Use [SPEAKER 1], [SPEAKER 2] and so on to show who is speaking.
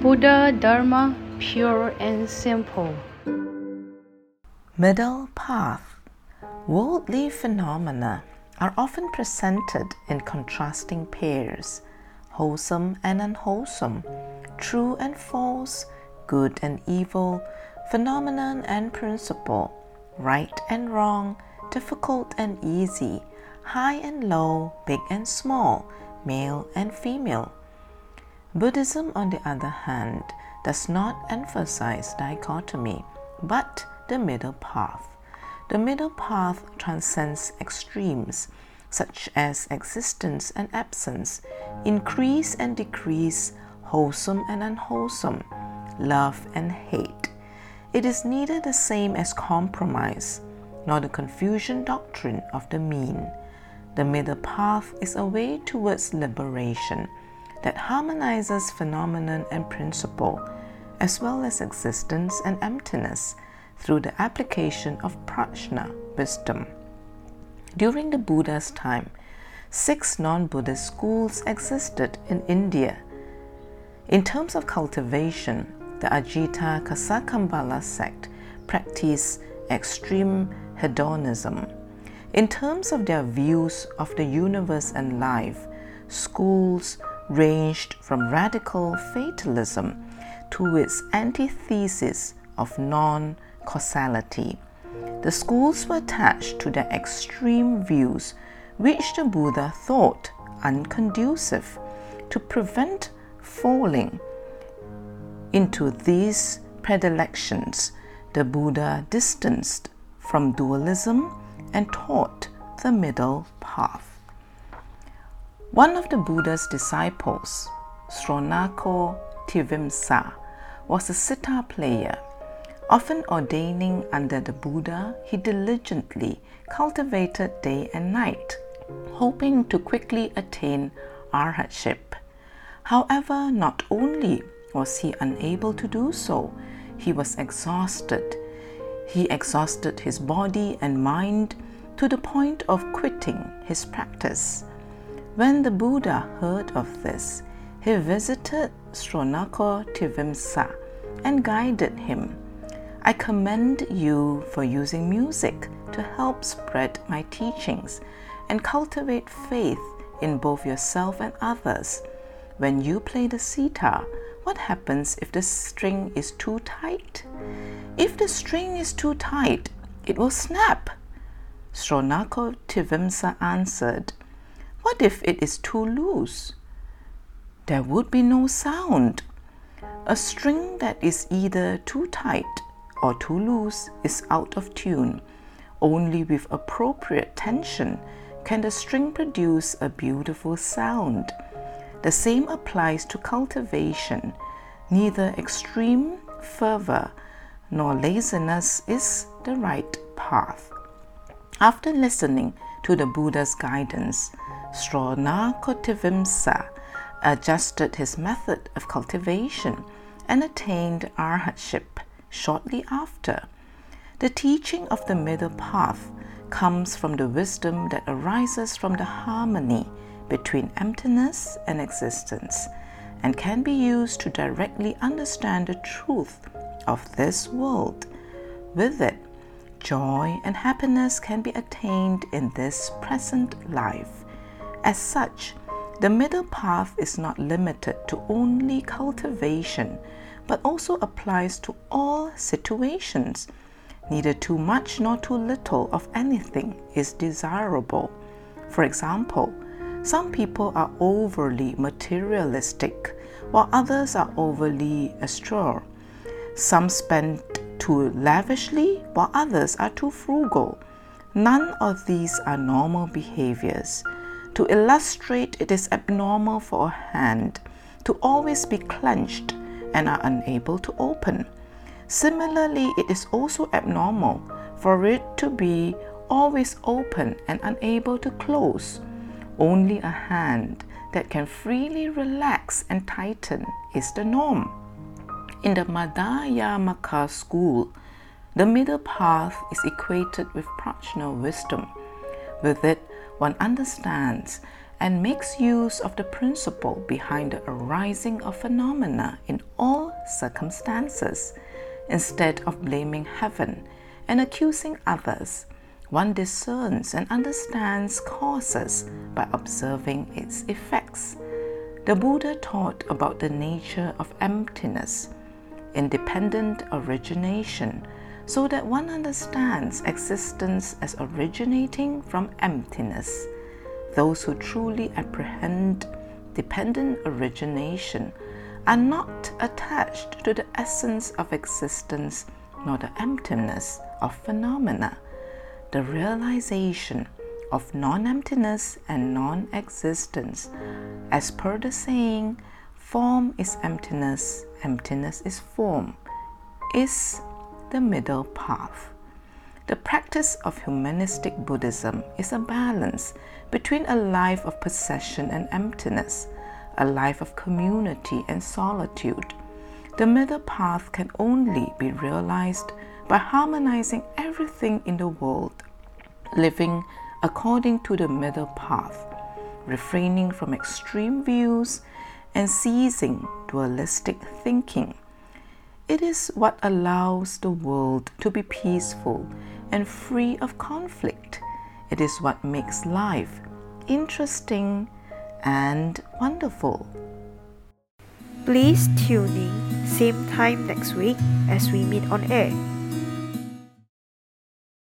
[SPEAKER 1] Buddha Dharma pure and simple.
[SPEAKER 2] Middle path. Worldly phenomena are often presented in contrasting pairs wholesome and unwholesome, true and false, good and evil, phenomenon and principle, right and wrong, difficult and easy, high and low, big and small, male and female. Buddhism, on the other hand, does not emphasize dichotomy, but the middle path. The middle path transcends extremes, such as existence and absence, increase and decrease, wholesome and unwholesome, love and hate. It is neither the same as compromise, nor the Confucian doctrine of the mean. The middle path is a way towards liberation that harmonizes phenomenon and principle, as well as existence and emptiness, through the application of prajna, wisdom. During the Buddha's time, six non Buddhist schools existed in India. In terms of cultivation, the Ajita Kesakambala sect practiced extreme hedonism. In terms of their views of the universe and life, schools ranged from radical fatalism to its antithesis of non causality. The schools were attached to their extreme views, which the Buddha thought unconducive to prevent falling into these predilections. The Buddha distanced from dualism and taught the middle path. One of the Buddha's disciples, Sronako Tivimsa, was a sitar player. Often ordaining under the Buddha, he diligently cultivated day and night, hoping to quickly attain arhatship. However, not only was he unable to do so, he was exhausted. He exhausted his body and mind to the point of quitting his practice. When the Buddha heard of this, he visited Sronako Tivimsa and guided him. I commend you for using music to help spread my teachings and cultivate faith in both yourself and others. When you play the sitar, what happens if the string is too tight? If the string is too tight, it will snap. Sronako Tivimsa answered, what if it is too loose? There would be no sound. A string that is either too tight or too loose is out of tune. Only with appropriate tension can the string produce a beautiful sound. The same applies to cultivation. Neither extreme fervor nor laziness is the right path. After listening to the Buddha's guidance, Sronakotivimsa adjusted his method of cultivation and attained arhatship shortly after. The teaching of the middle path comes from the wisdom that arises from the harmony between emptiness and existence and can be used to directly understand the truth of this world. With it, joy and happiness can be attained in this present life. As such, the middle path is not limited to only cultivation, but also applies to all situations. Neither too much nor too little of anything is desirable. For example, some people are overly materialistic, while others are overly austere. Some spend too lavishly, while others are too frugal. None of these are normal behaviors. To illustrate, it is abnormal for a hand to always be clenched and are unable to open. Similarly, it is also abnormal for it to be always open and unable to close. Only a hand that can freely relax and tighten is the norm. In the Madhyamaka school, the middle path is equated with prajna wisdom. With it, one understands and makes use of the principle behind the arising of phenomena in all circumstances. Instead of blaming heaven and accusing others, one discerns and understands causes by observing its effects. The Buddha taught about the nature of emptiness, independent origination, so that one understands existence as originating from emptiness. Those who truly apprehend dependent origination are not attached to the essence of existence nor the emptiness of phenomena. The realization of non emptiness and non existence, as per the saying, form is emptiness, emptiness is form, is the middle path. The practice of humanistic Buddhism is a balance between a life of possession and emptiness, a life of community and solitude. The middle path can only be realized by harmonizing everything in the world, living according to the middle path, refraining from extreme views, and ceasing dualistic thinking. It is what allows the world to be peaceful and free of conflict. It is what makes life interesting and wonderful.
[SPEAKER 3] Please tune in same time next week as we meet on air.